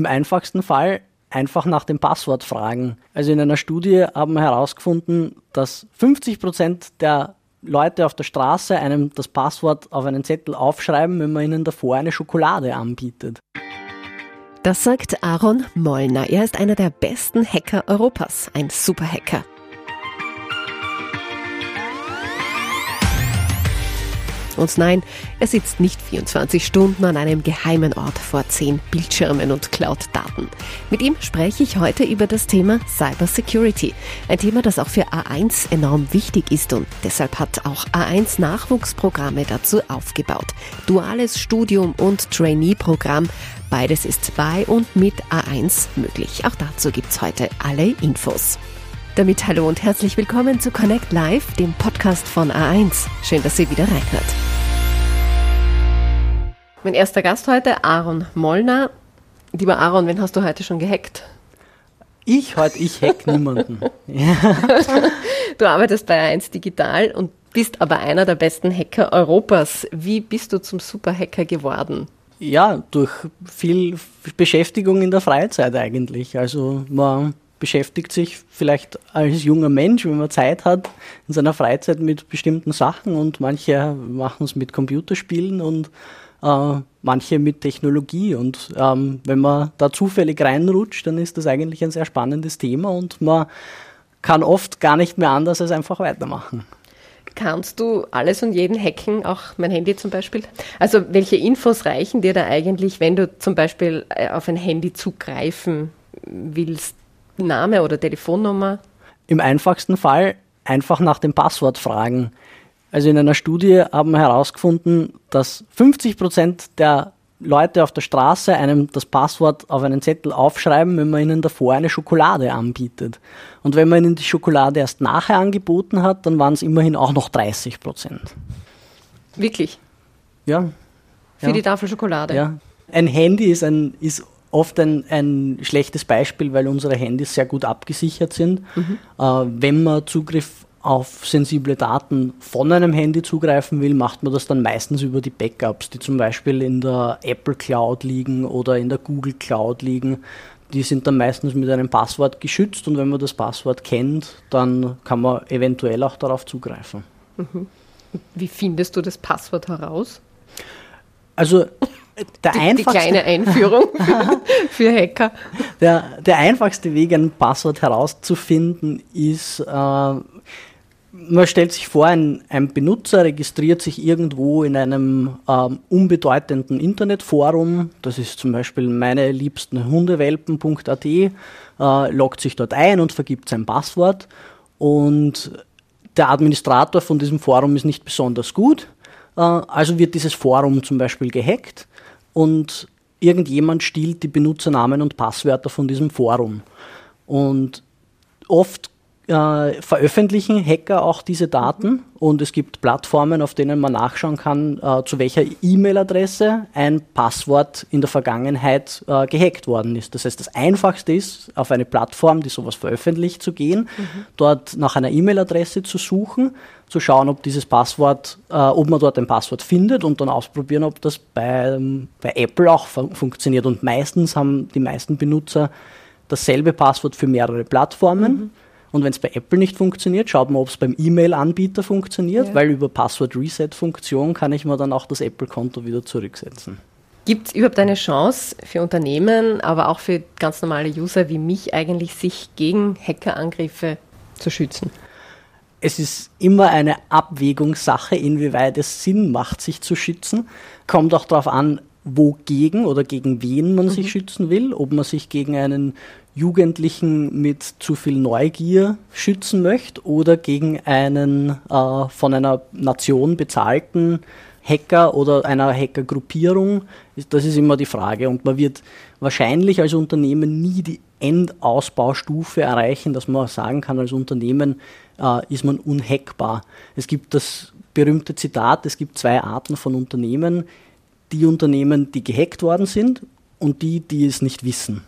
Im einfachsten Fall einfach nach dem Passwort fragen. Also in einer Studie haben wir herausgefunden, dass 50 Prozent der Leute auf der Straße einem das Passwort auf einen Zettel aufschreiben, wenn man ihnen davor eine Schokolade anbietet. Das sagt Aaron Mollner. Er ist einer der besten Hacker Europas, ein Superhacker. Und nein, er sitzt nicht 24 Stunden an einem geheimen Ort vor zehn Bildschirmen und klaut Daten. Mit ihm spreche ich heute über das Thema Cybersecurity. Ein Thema, das auch für A1 enorm wichtig ist und deshalb hat auch A1 Nachwuchsprogramme dazu aufgebaut. Duales Studium und Trainee-Programm. Beides ist bei und mit A1 möglich. Auch dazu gibt's heute alle Infos. Damit hallo und herzlich willkommen zu Connect Live, dem Podcast von A1. Schön, dass ihr wieder reinhört. Mein erster Gast heute, Aaron Mollner. Lieber Aaron, wen hast du heute schon gehackt? Ich heute, ich hack niemanden. Du arbeitest bei A1 Digital und bist aber einer der besten Hacker Europas. Wie bist du zum Superhacker geworden? Ja, durch viel Beschäftigung in der Freizeit eigentlich. Also man beschäftigt sich vielleicht als junger Mensch, wenn man Zeit hat, in seiner Freizeit mit bestimmten Sachen und manche machen es mit Computerspielen und äh, manche mit Technologie. Und ähm, wenn man da zufällig reinrutscht, dann ist das eigentlich ein sehr spannendes Thema und man kann oft gar nicht mehr anders als einfach weitermachen. Kannst du alles und jeden hacken, auch mein Handy zum Beispiel? Also welche Infos reichen dir da eigentlich, wenn du zum Beispiel äh, auf ein Handy zugreifen willst? Name oder Telefonnummer? Im einfachsten Fall einfach nach dem Passwort fragen. Also in einer Studie haben wir herausgefunden, dass 50 Prozent der Leute auf der Straße einem das Passwort auf einen Zettel aufschreiben, wenn man ihnen davor eine Schokolade anbietet. Und wenn man ihnen die Schokolade erst nachher angeboten hat, dann waren es immerhin auch noch 30 Prozent. Wirklich? Ja. Für ja. die Tafel Schokolade? Ja. Ein Handy ist, ein, ist oft ein, ein schlechtes Beispiel, weil unsere Handys sehr gut abgesichert sind. Mhm. Äh, wenn man Zugriff auf sensible Daten von einem Handy zugreifen will, macht man das dann meistens über die Backups, die zum Beispiel in der Apple Cloud liegen oder in der Google Cloud liegen. Die sind dann meistens mit einem Passwort geschützt und wenn man das Passwort kennt, dann kann man eventuell auch darauf zugreifen. Mhm. Wie findest du das Passwort heraus? Also der die, einfachste, die kleine Einführung für, Hacker. Der, der, einfachste Weg, ein Passwort herauszufinden, ist, äh, man stellt sich vor, ein, ein, Benutzer registriert sich irgendwo in einem ähm, unbedeutenden Internetforum, das ist zum Beispiel meine liebsten Hundewelpen.at, äh, loggt sich dort ein und vergibt sein Passwort. Und der Administrator von diesem Forum ist nicht besonders gut, äh, also wird dieses Forum zum Beispiel gehackt und irgendjemand stiehlt die Benutzernamen und Passwörter von diesem Forum. Und oft äh, veröffentlichen Hacker auch diese Daten und es gibt Plattformen, auf denen man nachschauen kann, äh, zu welcher E-Mail-Adresse ein Passwort in der Vergangenheit äh, gehackt worden ist. Das heißt, das Einfachste ist, auf eine Plattform, die sowas veröffentlicht, zu gehen, mhm. dort nach einer E-Mail-Adresse zu suchen, zu schauen, ob dieses Passwort, äh, ob man dort ein Passwort findet und dann ausprobieren, ob das bei, bei Apple auch fun funktioniert. Und meistens haben die meisten Benutzer dasselbe Passwort für mehrere Plattformen. Mhm und wenn es bei Apple nicht funktioniert, schaut man, ob es beim E-Mail-Anbieter funktioniert, ja. weil über Passwort-Reset-Funktion kann ich mir dann auch das Apple-Konto wieder zurücksetzen. Gibt es überhaupt eine Chance für Unternehmen, aber auch für ganz normale User wie mich eigentlich, sich gegen Hackerangriffe zu schützen? Es ist immer eine Abwägungssache, inwieweit es Sinn macht, sich zu schützen. Kommt auch darauf an, wogegen oder gegen wen man mhm. sich schützen will, ob man sich gegen einen Jugendlichen mit zu viel Neugier schützen möchte oder gegen einen äh, von einer Nation bezahlten Hacker oder einer Hackergruppierung, das ist immer die Frage. Und man wird wahrscheinlich als Unternehmen nie die Endausbaustufe erreichen, dass man sagen kann, als Unternehmen äh, ist man unhackbar. Es gibt das berühmte Zitat, es gibt zwei Arten von Unternehmen. Die Unternehmen, die gehackt worden sind und die, die es nicht wissen.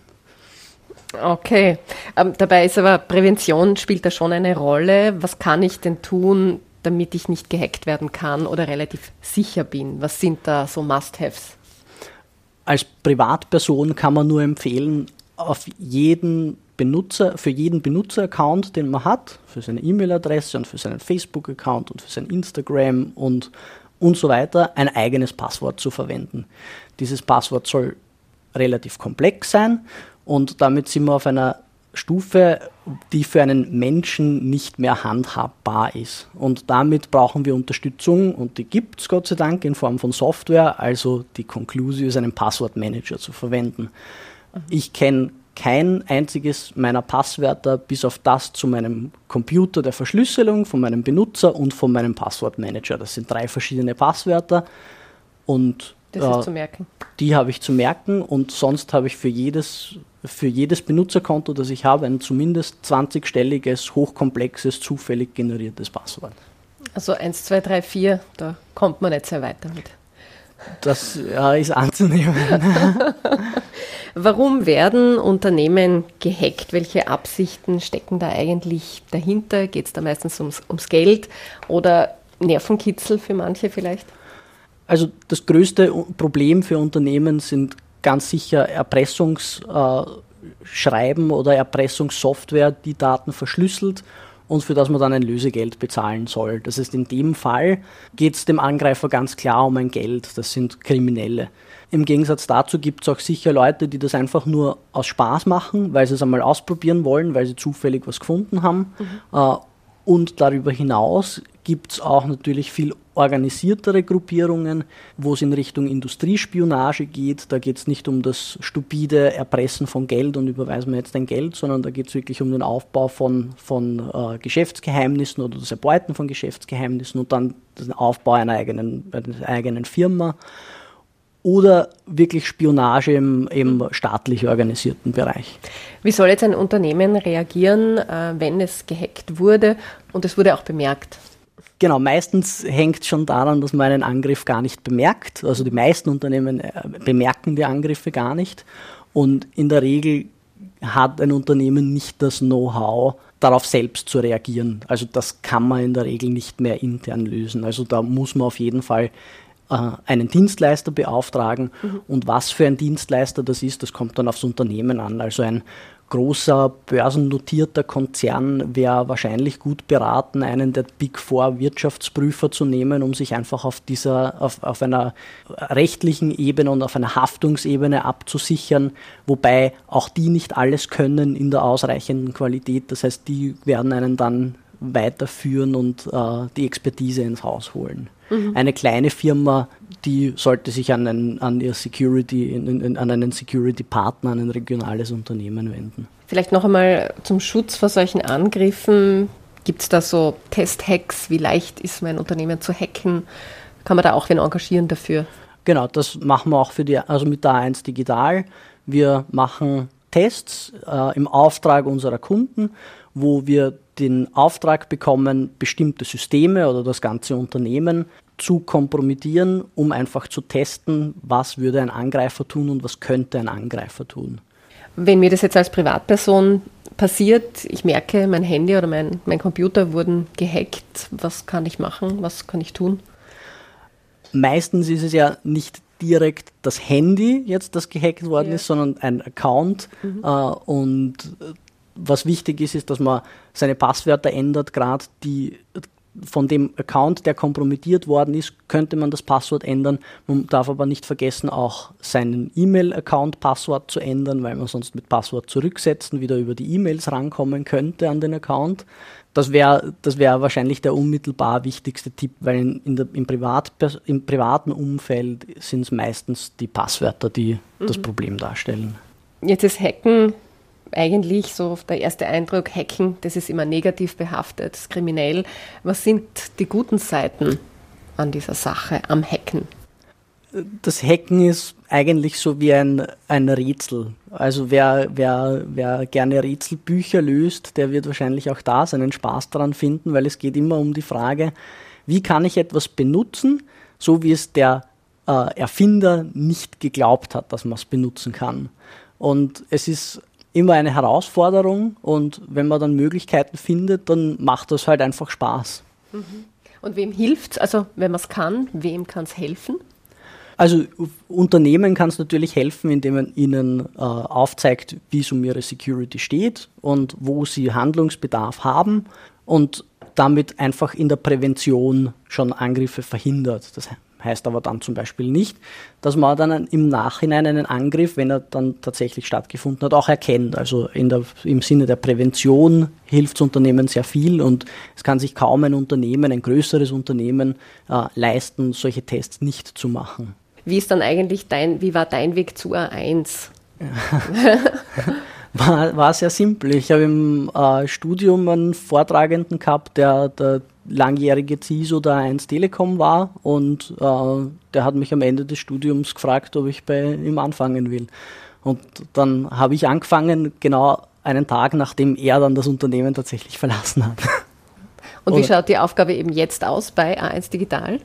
Okay. Ähm, dabei ist aber Prävention spielt da schon eine Rolle. Was kann ich denn tun, damit ich nicht gehackt werden kann oder relativ sicher bin? Was sind da so Must-Haves? als Privatperson kann man nur empfehlen, auf jeden Benutzer, für jeden Benutzeraccount, den man hat, für seine E-Mail-Adresse und für seinen Facebook-Account und für sein Instagram und, und so weiter, ein eigenes Passwort zu verwenden. Dieses Passwort soll relativ komplex sein und damit sind wir auf einer Stufe, die für einen Menschen nicht mehr handhabbar ist. Und damit brauchen wir Unterstützung und die gibt es Gott sei Dank in Form von Software, also die Conclusio ist einen Passwortmanager zu verwenden. Ich kenne kein einziges meiner Passwörter bis auf das zu meinem Computer der Verschlüsselung, von meinem Benutzer und von meinem Passwortmanager. Das sind drei verschiedene Passwörter und das ist zu merken. Die habe ich zu merken und sonst habe ich für jedes, für jedes Benutzerkonto, das ich habe, ein zumindest 20-stelliges, hochkomplexes, zufällig generiertes Passwort. Also 1, 2, 3, 4, da kommt man nicht sehr weit damit. Das ja, ist anzunehmen. Warum werden Unternehmen gehackt? Welche Absichten stecken da eigentlich dahinter? Geht es da meistens ums, ums Geld oder Nervenkitzel für manche vielleicht? Also das größte Problem für Unternehmen sind ganz sicher Erpressungsschreiben äh, oder Erpressungssoftware, die Daten verschlüsselt und für das man dann ein Lösegeld bezahlen soll. Das heißt, in dem Fall geht es dem Angreifer ganz klar um ein Geld. Das sind Kriminelle. Im Gegensatz dazu gibt es auch sicher Leute, die das einfach nur aus Spaß machen, weil sie es einmal ausprobieren wollen, weil sie zufällig was gefunden haben. Mhm. Äh, und darüber hinaus gibt es auch natürlich viel organisiertere Gruppierungen, wo es in Richtung Industriespionage geht. Da geht es nicht um das stupide Erpressen von Geld und überweisen wir jetzt ein Geld, sondern da geht es wirklich um den Aufbau von, von äh, Geschäftsgeheimnissen oder das Erbeuten von Geschäftsgeheimnissen und dann den Aufbau einer eigenen, einer eigenen Firma oder wirklich Spionage im, im staatlich organisierten Bereich. Wie soll jetzt ein Unternehmen reagieren, äh, wenn es gehackt wurde und es wurde auch bemerkt? Genau, meistens hängt es schon daran, dass man einen Angriff gar nicht bemerkt. Also die meisten Unternehmen äh, bemerken die Angriffe gar nicht. Und in der Regel hat ein Unternehmen nicht das Know-how, darauf selbst zu reagieren. Also das kann man in der Regel nicht mehr intern lösen. Also da muss man auf jeden Fall äh, einen Dienstleister beauftragen. Mhm. Und was für ein Dienstleister das ist, das kommt dann aufs Unternehmen an. Also ein großer börsennotierter Konzern wäre wahrscheinlich gut beraten, einen der Big Four Wirtschaftsprüfer zu nehmen, um sich einfach auf dieser, auf, auf einer rechtlichen Ebene und auf einer Haftungsebene abzusichern, wobei auch die nicht alles können in der ausreichenden Qualität. Das heißt, die werden einen dann weiterführen und äh, die Expertise ins Haus holen. Mhm. Eine kleine Firma, die sollte sich an, einen, an ihr Security, in, in, an einen Security-Partner, an ein regionales Unternehmen wenden. Vielleicht noch einmal zum Schutz vor solchen Angriffen. Gibt es da so Test-Hacks? Wie leicht ist mein Unternehmen zu hacken? Kann man da auch wen engagieren dafür? Genau, das machen wir auch für die, also mit der A1 Digital. Wir machen Tests äh, im Auftrag unserer Kunden, wo wir den Auftrag bekommen, bestimmte Systeme oder das ganze Unternehmen zu kompromittieren, um einfach zu testen, was würde ein Angreifer tun und was könnte ein Angreifer tun. Wenn mir das jetzt als Privatperson passiert, ich merke, mein Handy oder mein, mein Computer wurden gehackt, was kann ich machen, was kann ich tun? Meistens ist es ja nicht direkt das Handy jetzt, das gehackt worden ja. ist, sondern ein Account. Mhm. Äh, und was wichtig ist, ist, dass man seine Passwörter ändert, gerade die von dem Account, der kompromittiert worden ist, könnte man das Passwort ändern. Man darf aber nicht vergessen, auch seinen E-Mail-Account-Passwort zu ändern, weil man sonst mit Passwort zurücksetzen wieder über die E-Mails rankommen könnte an den Account. Das wäre das wär wahrscheinlich der unmittelbar wichtigste Tipp, weil in, in der, im, Privat, im privaten Umfeld sind es meistens die Passwörter, die mhm. das Problem darstellen. Jetzt ist Hacken eigentlich so der erste Eindruck, Hacken, das ist immer negativ behaftet, ist kriminell. Was sind die guten Seiten an dieser Sache, am Hacken? Das Hacken ist eigentlich so wie ein, ein Rätsel. Also wer, wer, wer gerne Rätselbücher löst, der wird wahrscheinlich auch da seinen Spaß daran finden, weil es geht immer um die Frage, wie kann ich etwas benutzen, so wie es der äh, Erfinder nicht geglaubt hat, dass man es benutzen kann. Und es ist immer eine Herausforderung und wenn man dann Möglichkeiten findet, dann macht das halt einfach Spaß. Mhm. Und wem hilft es? Also wenn man es kann, wem kann es helfen? Also Unternehmen kann es natürlich helfen, indem man ihnen äh, aufzeigt, wie es um ihre Security steht und wo sie Handlungsbedarf haben und damit einfach in der Prävention schon Angriffe verhindert. Das heißt aber dann zum Beispiel nicht, dass man dann im Nachhinein einen Angriff, wenn er dann tatsächlich stattgefunden hat, auch erkennt. Also der, im Sinne der Prävention hilft das Unternehmen sehr viel und es kann sich kaum ein Unternehmen, ein größeres Unternehmen äh, leisten, solche Tests nicht zu machen. Wie ist dann eigentlich dein, wie war dein Weg zu A1? war, war sehr simpel. Ich habe im äh, Studium einen Vortragenden gehabt, der der langjährige CISO der 1 Telekom war und äh, der hat mich am Ende des Studiums gefragt, ob ich bei ihm anfangen will. Und dann habe ich angefangen, genau einen Tag nachdem er dann das Unternehmen tatsächlich verlassen hat. Und wie schaut die Aufgabe eben jetzt aus bei A1 Digital?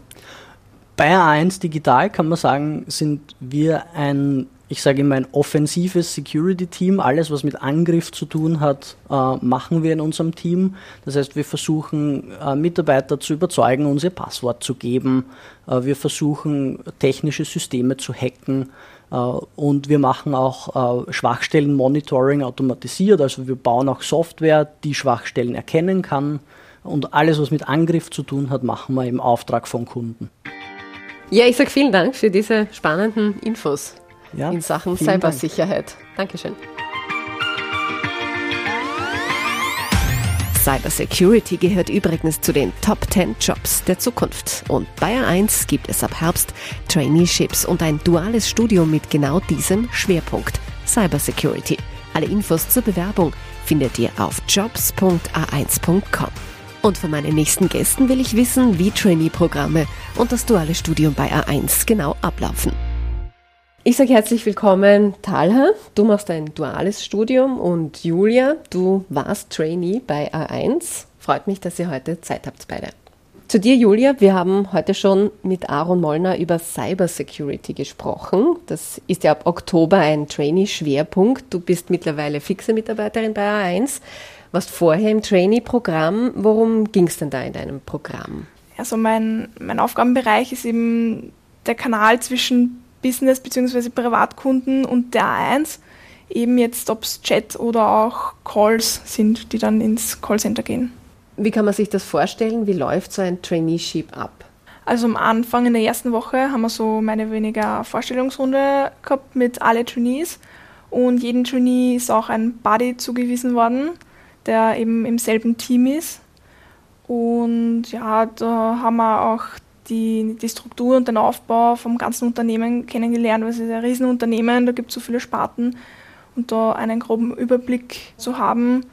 Bei A1 Digital kann man sagen, sind wir ein ich sage immer, ein offensives Security-Team. Alles, was mit Angriff zu tun hat, äh, machen wir in unserem Team. Das heißt, wir versuchen, äh, Mitarbeiter zu überzeugen, uns ihr Passwort zu geben. Äh, wir versuchen, technische Systeme zu hacken. Und wir machen auch Schwachstellen-Monitoring automatisiert. Also wir bauen auch Software, die Schwachstellen erkennen kann. Und alles, was mit Angriff zu tun hat, machen wir im Auftrag von Kunden. Ja, ich sage vielen Dank für diese spannenden Infos ja, in Sachen Cybersicherheit. Dank. Dankeschön. Cybersecurity gehört übrigens zu den Top 10 Jobs der Zukunft. Und bei A1 gibt es ab Herbst Traineeships und ein duales Studium mit genau diesem Schwerpunkt Cybersecurity. Alle Infos zur Bewerbung findet ihr auf jobs.a1.com. Und von meinen nächsten Gästen will ich wissen, wie Trainee-Programme und das duale Studium bei A1 genau ablaufen. Ich sage herzlich willkommen, Talha. Du machst ein duales Studium und Julia, du warst Trainee bei A1. Freut mich, dass ihr heute Zeit habt beide. Zu dir, Julia. Wir haben heute schon mit Aaron Mollner über Cybersecurity gesprochen. Das ist ja ab Oktober ein Trainee-Schwerpunkt. Du bist mittlerweile fixe Mitarbeiterin bei A1. Warst vorher im Trainee-Programm. Worum ging es denn da in deinem Programm? Also mein, mein Aufgabenbereich ist eben der Kanal zwischen Business- bzw. Privatkunden und der A1. Eben jetzt, ob es Chat oder auch Calls sind, die dann ins Callcenter gehen. Wie kann man sich das vorstellen? Wie läuft so ein Traineeship ab? Also am Anfang in der ersten Woche haben wir so meine weniger Vorstellungsrunde gehabt mit alle Trainees und jedem Trainee ist auch ein Buddy zugewiesen worden, der eben im selben Team ist. Und ja, da haben wir auch die, die Struktur und den Aufbau vom ganzen Unternehmen kennengelernt, weil es ist ein Riesenunternehmen, da gibt es so viele Sparten und da einen groben Überblick zu haben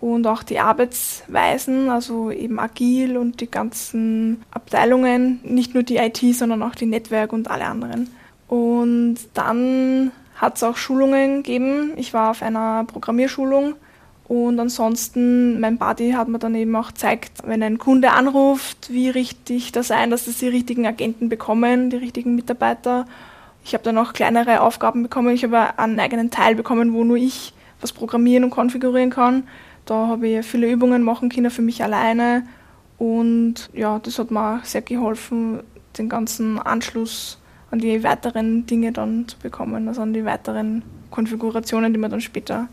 und auch die Arbeitsweisen, also eben agil und die ganzen Abteilungen, nicht nur die IT, sondern auch die Netzwerk und alle anderen. Und dann hat es auch Schulungen gegeben. Ich war auf einer Programmierschulung und ansonsten, mein Buddy hat mir dann eben auch gezeigt, wenn ein Kunde anruft, wie richtig das sein, dass es die richtigen Agenten bekommen, die richtigen Mitarbeiter. Ich habe dann auch kleinere Aufgaben bekommen. Ich habe einen eigenen Teil bekommen, wo nur ich was programmieren und konfigurieren kann. Da habe ich viele Übungen machen können für mich alleine. Und ja, das hat mir auch sehr geholfen, den ganzen Anschluss an die weiteren Dinge dann zu bekommen, also an die weiteren Konfigurationen, die wir dann später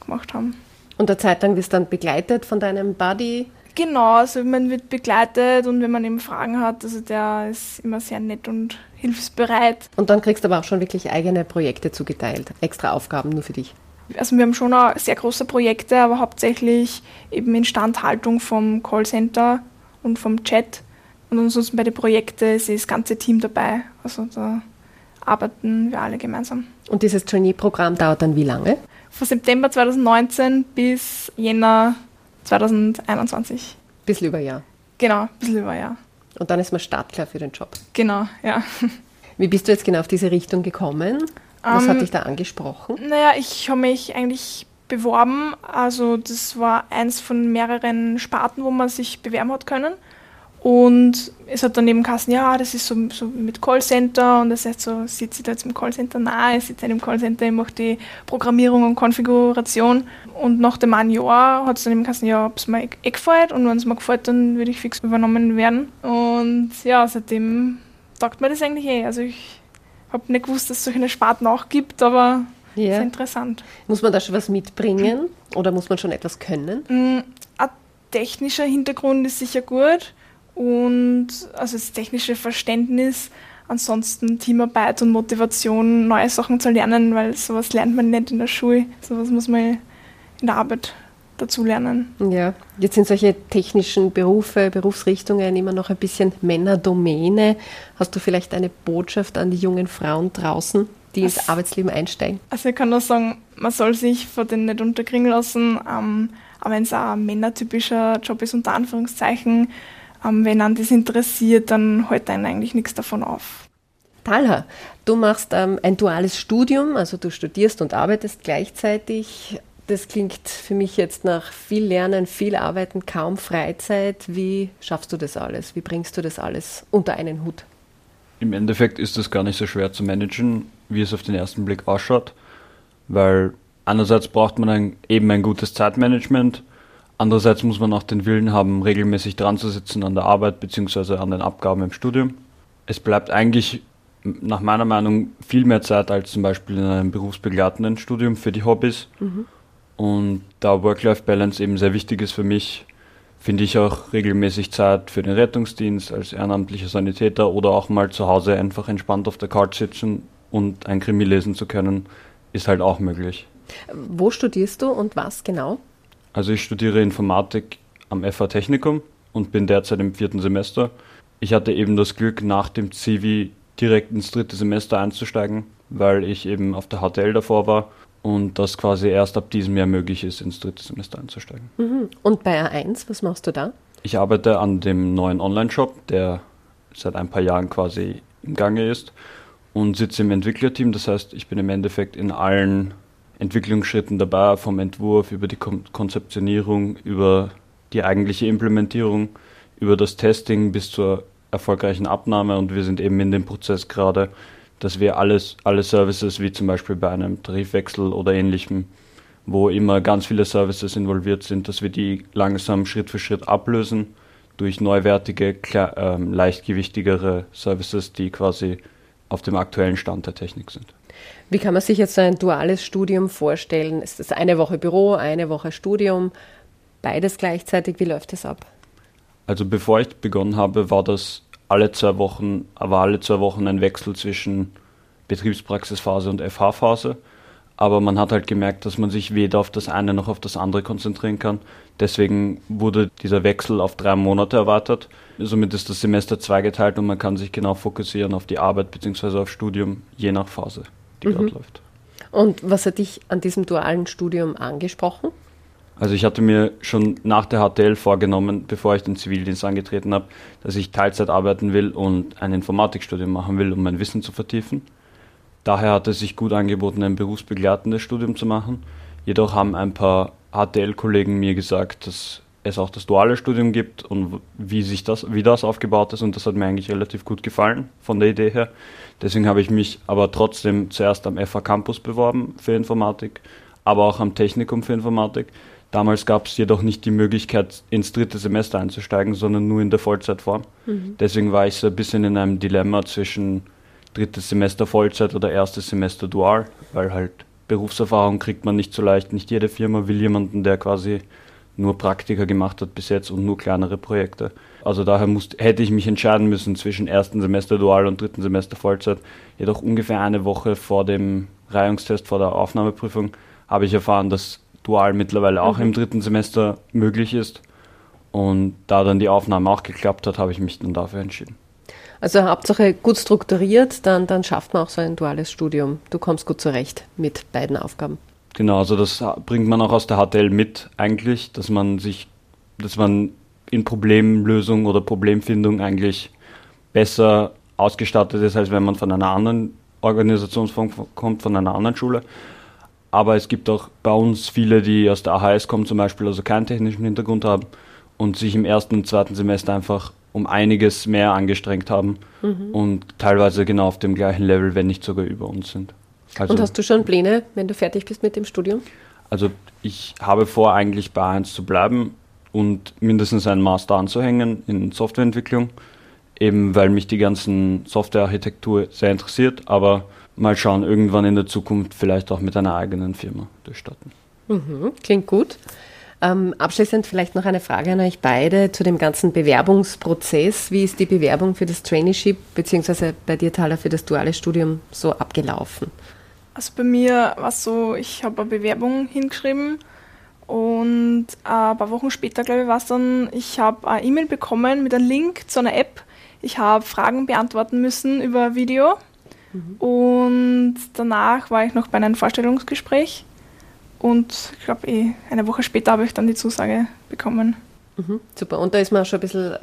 gemacht haben. Und der Zeit lang wirst du dann begleitet von deinem Buddy? Genau, also man wird begleitet und wenn man eben Fragen hat, also der ist immer sehr nett und hilfsbereit. Und dann kriegst du aber auch schon wirklich eigene Projekte zugeteilt, extra Aufgaben nur für dich. Also wir haben schon auch sehr große Projekte, aber hauptsächlich eben Instandhaltung vom Callcenter und vom Chat. Und ansonsten bei den Projekten ist das ganze Team dabei. Also da arbeiten wir alle gemeinsam. Und dieses Trainee-Programm dauert dann wie lange? Von September 2019 bis Jänner 2021. Bisschen über Jahr. Genau, ein bisschen über Jahr. Und dann ist man startklar für den Job. Genau, ja. Wie bist du jetzt genau auf diese Richtung gekommen? Was um, hat ähm, dich da angesprochen? Naja, ich habe mich eigentlich beworben. Also das war eins von mehreren Sparten, wo man sich bewerben hat können. Und es hat dann eben Kassen, ja, das ist so, so mit Callcenter und das heißt so, sitze ich da jetzt im Callcenter? Nein, ich sitze nicht im Callcenter, ich mache die Programmierung und Konfiguration. Und nach dem einen Jahr hat es dann eben Kassen, ja, ob es mir eh gefällt und wenn es mir gefällt, dann würde ich fix übernommen werden. Und ja, seitdem taugt mir das eigentlich eh. Also ich habe nicht gewusst, dass es solche Sparten auch gibt, aber ja. sehr interessant. Muss man da schon was mitbringen oder muss man schon etwas können? Mm, ein technischer Hintergrund ist sicher gut und also das technische Verständnis, ansonsten Teamarbeit und Motivation, neue Sachen zu lernen, weil sowas lernt man nicht in der Schule, sowas muss man in der Arbeit dazu lernen. Ja, jetzt sind solche technischen Berufe, Berufsrichtungen immer noch ein bisschen Männerdomäne. Hast du vielleicht eine Botschaft an die jungen Frauen draußen, die also, ins Arbeitsleben einsteigen? Also ich kann nur sagen, man soll sich vor denen nicht unterkriegen lassen, ähm, aber wenn es ein männertypischer Job ist, unter Anführungszeichen, wenn einen das interessiert, dann hält einen eigentlich nichts davon auf. Talha, du machst ähm, ein duales Studium, also du studierst und arbeitest gleichzeitig das klingt für mich jetzt nach viel Lernen, viel Arbeiten, kaum Freizeit. Wie schaffst du das alles? Wie bringst du das alles unter einen Hut? Im Endeffekt ist es gar nicht so schwer zu managen, wie es auf den ersten Blick ausschaut, weil einerseits braucht man ein, eben ein gutes Zeitmanagement, andererseits muss man auch den Willen haben, regelmäßig dran zu sitzen an der Arbeit bzw. an den Abgaben im Studium. Es bleibt eigentlich nach meiner Meinung viel mehr Zeit als zum Beispiel in einem berufsbegleitenden Studium für die Hobbys. Mhm. Und da Work-Life-Balance eben sehr wichtig ist für mich, finde ich auch regelmäßig Zeit für den Rettungsdienst als ehrenamtlicher Sanitäter oder auch mal zu Hause einfach entspannt auf der Couch sitzen und ein Krimi lesen zu können, ist halt auch möglich. Wo studierst du und was genau? Also ich studiere Informatik am FH Technikum und bin derzeit im vierten Semester. Ich hatte eben das Glück, nach dem CV direkt ins dritte Semester einzusteigen, weil ich eben auf der HTL davor war und das quasi erst ab diesem Jahr möglich ist, ins dritte Semester einzusteigen. Mhm. Und bei A1, was machst du da? Ich arbeite an dem neuen Online-Shop, der seit ein paar Jahren quasi im Gange ist und sitze im Entwicklerteam. Das heißt, ich bin im Endeffekt in allen Entwicklungsschritten dabei, vom Entwurf über die Konzeptionierung, über die eigentliche Implementierung, über das Testing bis zur erfolgreichen Abnahme und wir sind eben in dem Prozess gerade, dass wir alles, alle Services, wie zum Beispiel bei einem Tarifwechsel oder ähnlichem, wo immer ganz viele Services involviert sind, dass wir die langsam Schritt für Schritt ablösen durch neuwertige, klar, ähm, leichtgewichtigere Services, die quasi auf dem aktuellen Stand der Technik sind. Wie kann man sich jetzt ein duales Studium vorstellen? Ist das eine Woche Büro, eine Woche Studium, beides gleichzeitig? Wie läuft das ab? Also bevor ich begonnen habe, war das alle zwei Wochen, aber alle zwei Wochen ein Wechsel zwischen Betriebspraxisphase und FH-Phase. Aber man hat halt gemerkt, dass man sich weder auf das eine noch auf das andere konzentrieren kann. Deswegen wurde dieser Wechsel auf drei Monate erweitert. Somit ist das Semester zweigeteilt und man kann sich genau fokussieren auf die Arbeit bzw. auf Studium, je nach Phase, die mhm. gerade läuft. Und was hat dich an diesem dualen Studium angesprochen? Also ich hatte mir schon nach der HTL vorgenommen, bevor ich den Zivildienst angetreten habe, dass ich Teilzeit arbeiten will und ein Informatikstudium machen will, um mein Wissen zu vertiefen. Daher hat es sich gut angeboten, ein berufsbegleitendes Studium zu machen. Jedoch haben ein paar HTL-Kollegen mir gesagt, dass es auch das duale Studium gibt und wie sich das, wie das aufgebaut ist und das hat mir eigentlich relativ gut gefallen von der Idee her. Deswegen habe ich mich aber trotzdem zuerst am FH Campus beworben für Informatik, aber auch am Technikum für Informatik Damals gab es jedoch nicht die Möglichkeit, ins dritte Semester einzusteigen, sondern nur in der Vollzeitform. Mhm. Deswegen war ich so ein bisschen in einem Dilemma zwischen drittes Semester Vollzeit oder erstes Semester Dual, weil halt Berufserfahrung kriegt man nicht so leicht. Nicht jede Firma will jemanden, der quasi nur Praktika gemacht hat bis jetzt und nur kleinere Projekte. Also daher musste, hätte ich mich entscheiden müssen zwischen ersten Semester Dual und dritten Semester Vollzeit. Jedoch ungefähr eine Woche vor dem Reihungstest, vor der Aufnahmeprüfung, habe ich erfahren, dass dual mittlerweile auch mhm. im dritten Semester möglich ist. Und da dann die Aufnahme auch geklappt hat, habe ich mich dann dafür entschieden. Also Hauptsache gut strukturiert, dann, dann schafft man auch so ein duales Studium. Du kommst gut zurecht mit beiden Aufgaben. Genau, also das bringt man auch aus der HTL mit eigentlich, dass man sich, dass man in Problemlösung oder Problemfindung eigentlich besser ausgestattet ist, als wenn man von einer anderen Organisationsform kommt, von einer anderen Schule. Aber es gibt auch bei uns viele, die aus der AHS kommen zum Beispiel, also keinen technischen Hintergrund haben und sich im ersten und zweiten Semester einfach um einiges mehr angestrengt haben mhm. und teilweise genau auf dem gleichen Level, wenn nicht sogar über uns sind. Also, und hast du schon Pläne, wenn du fertig bist mit dem Studium? Also ich habe vor, eigentlich bei 1 zu bleiben und mindestens einen Master anzuhängen in Softwareentwicklung. eben weil mich die ganzen Softwarearchitektur sehr interessiert, aber mal schauen, irgendwann in der Zukunft vielleicht auch mit einer eigenen Firma durchstarten. Mhm, klingt gut. Ähm, abschließend vielleicht noch eine Frage an euch beide zu dem ganzen Bewerbungsprozess. Wie ist die Bewerbung für das Traineeship beziehungsweise bei dir, Thaler, für das duale Studium so abgelaufen? Also bei mir war es so, ich habe eine Bewerbung hingeschrieben und ein paar Wochen später, glaube ich, war es dann, ich habe eine E-Mail bekommen mit einem Link zu einer App. Ich habe Fragen beantworten müssen über Video. Mhm. Und danach war ich noch bei einem Vorstellungsgespräch und ich glaube, eh eine Woche später habe ich dann die Zusage bekommen. Mhm, super. Und da ist man schon ein bisschen,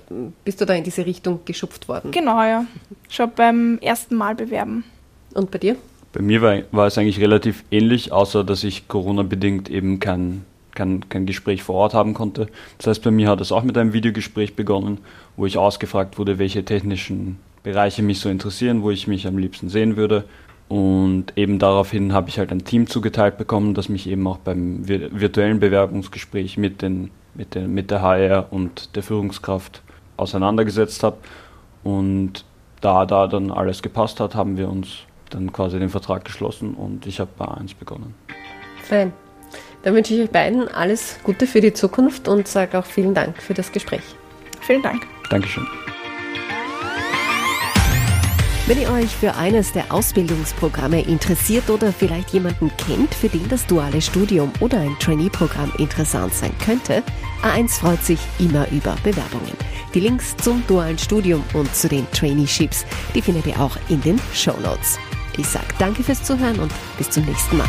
bist du da in diese Richtung geschupft worden? Genau, ja. Schon beim ersten Mal bewerben. Und bei dir? Bei mir war, war es eigentlich relativ ähnlich, außer dass ich Corona-bedingt eben kein, kein, kein Gespräch vor Ort haben konnte. Das heißt, bei mir hat es auch mit einem Videogespräch begonnen, wo ich ausgefragt wurde, welche technischen Bereiche mich so interessieren, wo ich mich am liebsten sehen würde. Und eben daraufhin habe ich halt ein Team zugeteilt bekommen, das mich eben auch beim virtuellen Bewerbungsgespräch mit, den, mit, den, mit der HR und der Führungskraft auseinandergesetzt habe. Und da da dann alles gepasst hat, haben wir uns dann quasi den Vertrag geschlossen und ich habe bei 1 begonnen. Fein. Dann wünsche ich euch beiden alles Gute für die Zukunft und sage auch vielen Dank für das Gespräch. Vielen Dank. Dankeschön. Wenn ihr euch für eines der Ausbildungsprogramme interessiert oder vielleicht jemanden kennt, für den das duale Studium oder ein Trainee-Programm interessant sein könnte, A1 freut sich immer über Bewerbungen. Die Links zum dualen Studium und zu den Traineeships, die findet ihr auch in den Show Notes. Ich sage danke fürs Zuhören und bis zum nächsten Mal.